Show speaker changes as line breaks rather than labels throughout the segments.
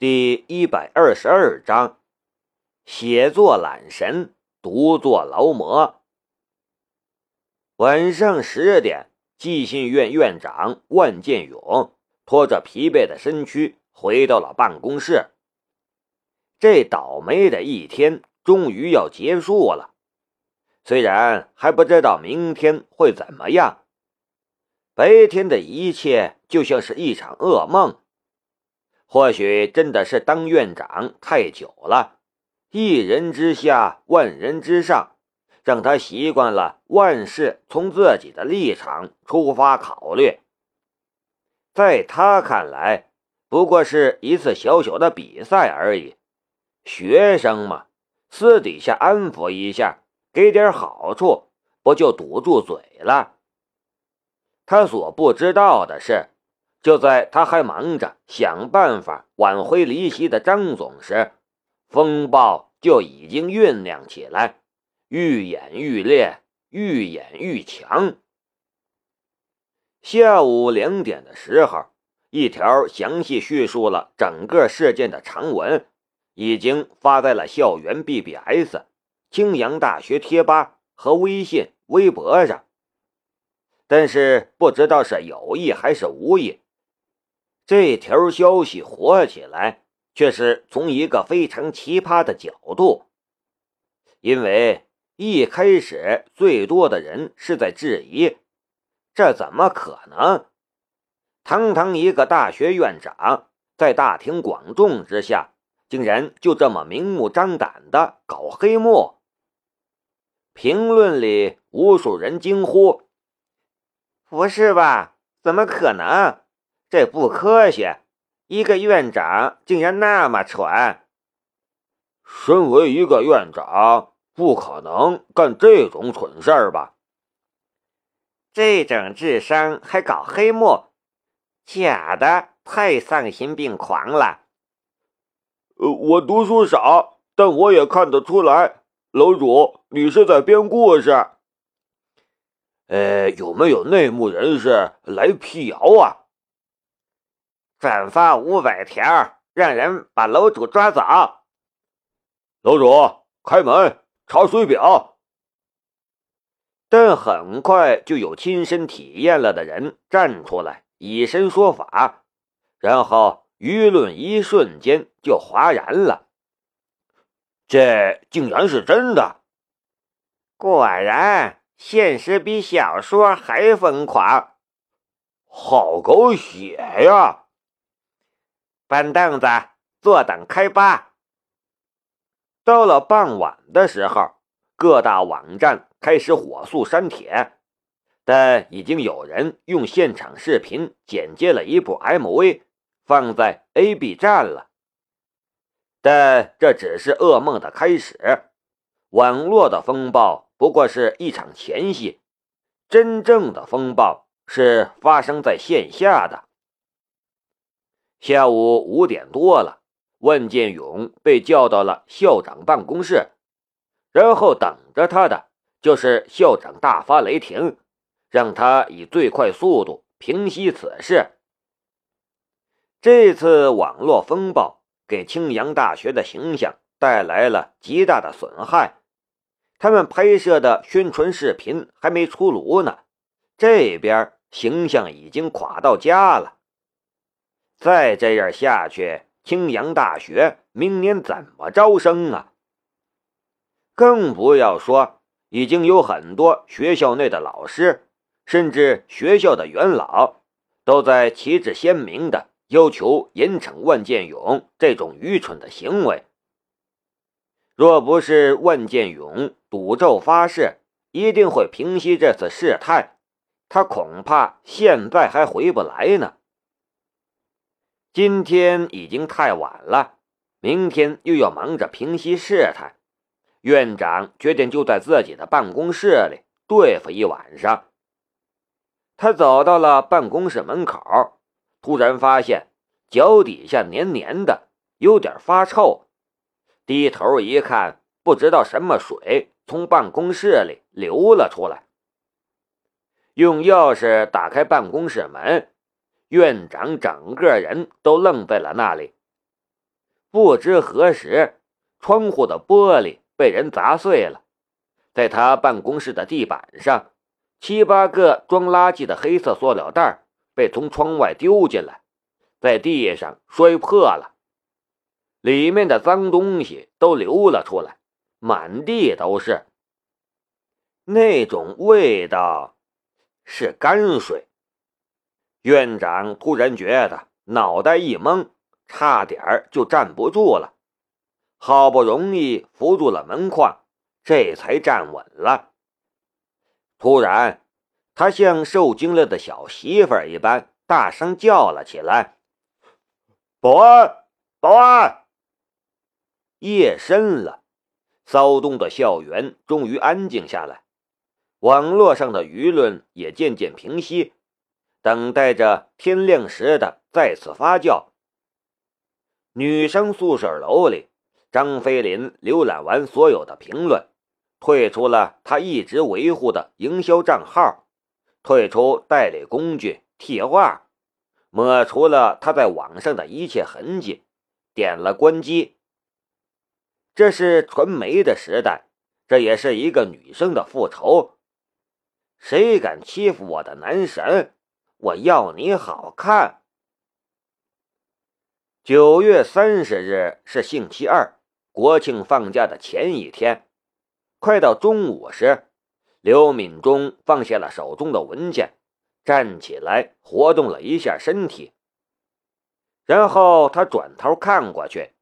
第一百二十二章：写作懒神，独坐劳模。晚上十点，寄信院院长万建勇拖着疲惫的身躯回到了办公室。这倒霉的一天终于要结束了，虽然还不知道明天会怎么样。白天的一切就像是一场噩梦。或许真的是当院长太久了，一人之下，万人之上，让他习惯了万事从自己的立场出发考虑。在他看来，不过是一次小小的比赛而已。学生嘛，私底下安抚一下，给点好处，不就堵住嘴了？他所不知道的是，就在他还忙着想办法挽回离席的张总时，风暴就已经酝酿起来，愈演愈烈，愈演愈强。下午两点的时候，一条详细叙述了整个事件的长文。已经发在了校园 BBS、青阳大学贴吧和微信、微博上，但是不知道是有意还是无意，这条消息火起来却是从一个非常奇葩的角度。因为一开始最多的人是在质疑，这怎么可能？堂堂一个大学院长，在大庭广众之下。竟然就这么明目张胆的搞黑幕！评论里无数人惊呼：“不是吧？怎么可能？这不科学！一个院长竟然那么蠢！
身为一个院长，不可能干这种蠢事儿吧？
这种智商还搞黑幕？假的！太丧心病狂了！”
呃，我读书少，但我也看得出来，楼主你是在编故事。呃，有没有内幕人士来辟谣啊？
转发五百条，让人把楼主抓走。
楼主开门查水表。
但很快就有亲身体验了的人站出来以身说法，然后。舆论一瞬间就哗然了，
这竟然是真的！
果然，现实比小说还疯狂，
好狗血呀！
搬凳子，坐等开扒。到了傍晚的时候，各大网站开始火速删帖，但已经有人用现场视频剪接了一部 MV。放在 A、B 站了，但这只是噩梦的开始。网络的风暴不过是一场前戏，真正的风暴是发生在线下的。下午五点多了，万建勇被叫到了校长办公室，然后等着他的就是校长大发雷霆，让他以最快速度平息此事。这次网络风暴给青阳大学的形象带来了极大的损害。他们拍摄的宣传视频还没出炉呢，这边形象已经垮到家了。再这样下去，青阳大学明年怎么招生啊？更不要说，已经有很多学校内的老师，甚至学校的元老，都在旗帜鲜明的。要求严惩万建勇这种愚蠢的行为。若不是万建勇赌咒发誓一定会平息这次事态，他恐怕现在还回不来呢。今天已经太晚了，明天又要忙着平息事态，院长决定就在自己的办公室里对付一晚上。他走到了办公室门口。突然发现脚底下黏黏的，有点发臭。低头一看，不知道什么水从办公室里流了出来。用钥匙打开办公室门，院长整个人都愣在了那里。不知何时，窗户的玻璃被人砸碎了，在他办公室的地板上，七八个装垃圾的黑色塑料袋被从窗外丢进来，在地上摔破了，里面的脏东西都流了出来，满地都是。那种味道是泔水。院长突然觉得脑袋一懵，差点就站不住了。好不容易扶住了门框，这才站稳了。突然，他像受惊了的小媳妇一般，大声叫了起来：“
保安，保安！”
夜深了，骚动的校园终于安静下来。网络上的舆论也渐渐平息，等待着天亮时的再次发酵。女生宿舍楼里，张飞林浏览完所有的评论，退出了他一直维护的营销账号，退出代理工具替画，抹除了他在网上的一切痕迹，点了关机。这是传媒的时代，这也是一个女生的复仇。谁敢欺负我的男神？我要你好看！九月三十日是星期二，国庆放假的前一天。快到中午时，刘敏忠放下了手中的文件，站起来活动了一下身体。然后他转头看过去，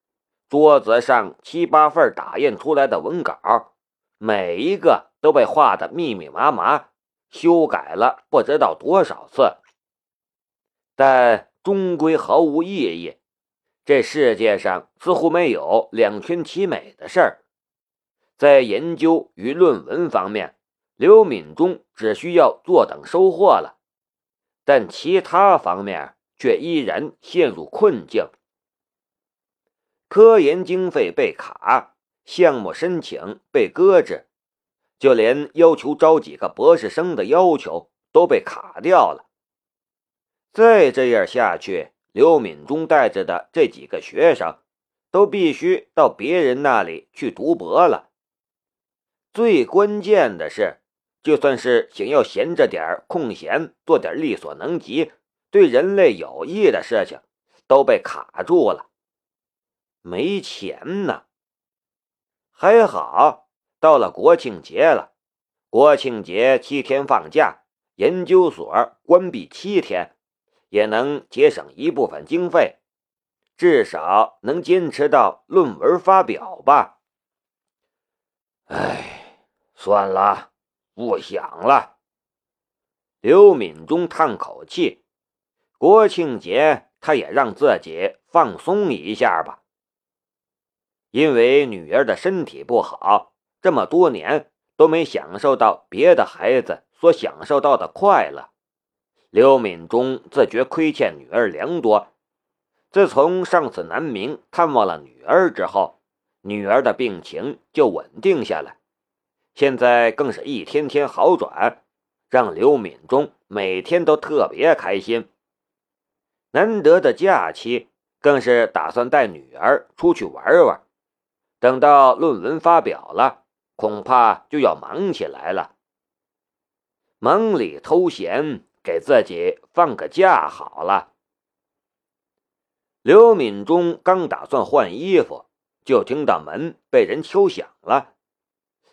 桌子上七八份打印出来的文稿，每一个都被画得密密麻麻。修改了不知道多少次，但终归毫无意义。这世界上似乎没有两全其美的事儿。在研究与论文方面，刘敏忠只需要坐等收获了；但其他方面却依然陷入困境。科研经费被卡，项目申请被搁置。就连要求招几个博士生的要求都被卡掉了。再这样下去，刘敏忠带着的这几个学生都必须到别人那里去读博了。最关键的是，就算是想要闲着点空闲做点力所能及、对人类有益的事情，都被卡住了。没钱呢，还好。到了国庆节了，国庆节七天放假，研究所关闭七天，也能节省一部分经费，至少能坚持到论文发表吧。
哎，算了，不想了。
刘敏忠叹口气，国庆节他也让自己放松一下吧，因为女儿的身体不好。这么多年都没享受到别的孩子所享受到的快乐，刘敏忠自觉亏欠女儿良多。自从上次南明探望了女儿之后，女儿的病情就稳定下来，现在更是一天天好转，让刘敏忠每天都特别开心。难得的假期，更是打算带女儿出去玩玩。等到论文发表了。恐怕就要忙起来了。忙里偷闲，给自己放个假好了。刘敏忠刚打算换衣服，就听到门被人敲响了。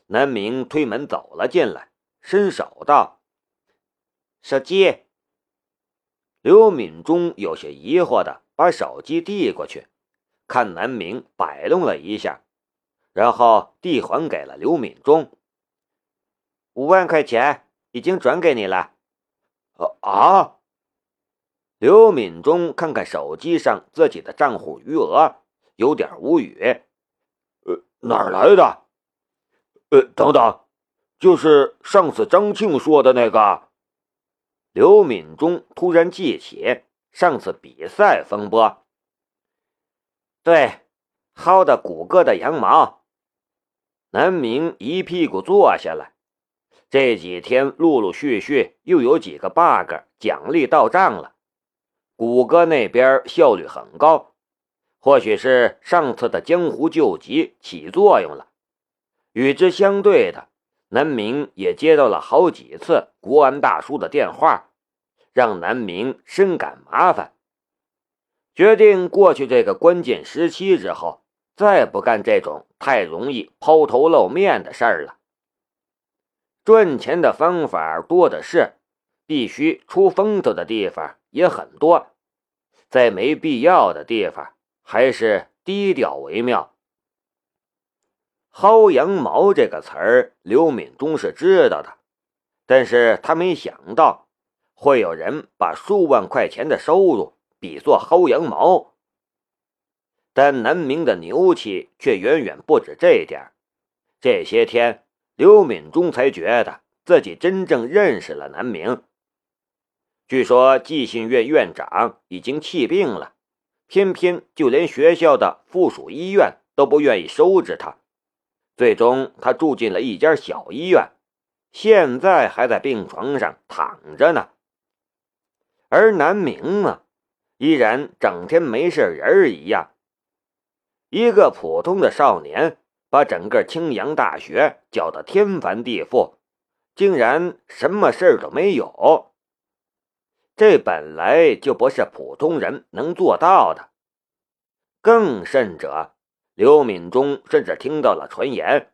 南明推门走了进来，伸手道：“手机。”刘敏忠有些疑惑的把手机递过去，看南明摆弄了一下。然后递还给了刘敏忠，五万块钱已经转给你了。
啊！
刘敏忠看看手机上自己的账户余额，有点无语。
呃，哪儿来的？呃，等等，就是上次张庆说的那个。
刘敏忠突然记起上次比赛风波。对，薅的谷歌的羊毛。南明一屁股坐下来，这几天陆陆续续又有几个 bug 奖励到账了，谷歌那边效率很高，或许是上次的江湖救急起作用了。与之相对的，南明也接到了好几次国安大叔的电话，让南明深感麻烦，决定过去这个关键时期之后，再不干这种太容易抛头露面的事儿了。赚钱的方法多的是，必须出风头的地方也很多，在没必要的地方。还是低调为妙。薅羊毛这个词儿，刘敏忠是知道的，但是他没想到会有人把数万块钱的收入比作薅羊毛。但南明的牛气却远远不止这点这些天，刘敏忠才觉得自己真正认识了南明。据说寄信院院长已经气病了。偏偏就连学校的附属医院都不愿意收治他，最终他住进了一家小医院，现在还在病床上躺着呢。而南明呢，依然整天没事人一样。一个普通的少年，把整个青阳大学搅得天翻地覆，竟然什么事儿都没有。这本来就不是普通人能做到的。更甚者，刘敏忠甚至听到了传言，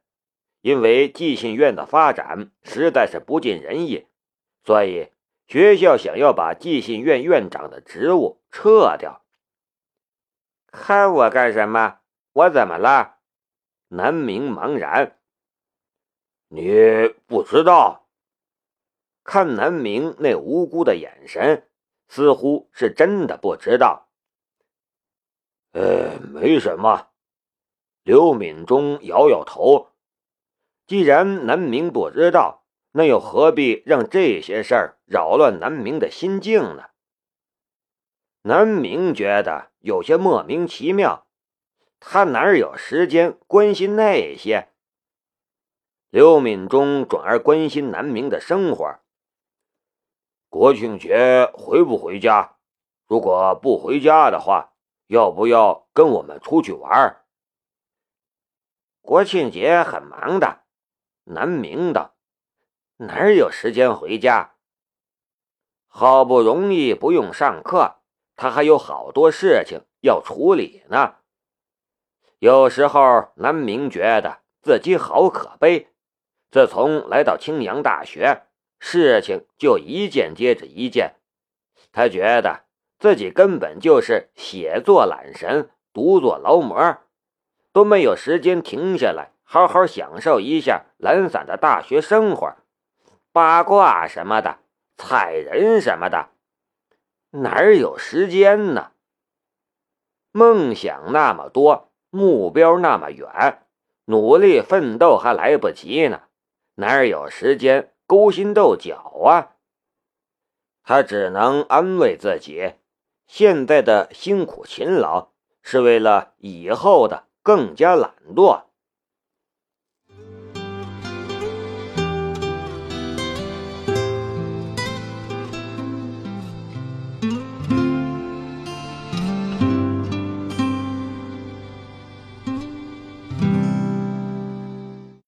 因为寄信院的发展实在是不尽人意，所以学校想要把寄信院院长的职务撤掉。看我干什么？我怎么了？南明茫然。
你不知道？
看南明那无辜的眼神，似乎是真的不知道。
呃，没什么。刘敏忠摇摇头。
既然南明不知道，那又何必让这些事儿扰乱南明的心境呢？南明觉得有些莫名其妙，他哪有时间关心那些？刘敏忠转而关心南明的生活。
国庆节回不回家？如果不回家的话，要不要跟我们出去玩？
国庆节很忙的，南明的，哪有时间回家？好不容易不用上课，他还有好多事情要处理呢。有时候南明觉得自己好可悲。自从来到青阳大学。事情就一件接着一件，他觉得自己根本就是写作懒神，独坐劳模，都没有时间停下来好好享受一下懒散的大学生活，八卦什么的，踩人什么的，哪有时间呢？梦想那么多，目标那么远，努力奋斗还来不及呢，哪有时间？勾心斗角啊！他只能安慰自己，现在的辛苦勤劳是为了以后的更加懒惰。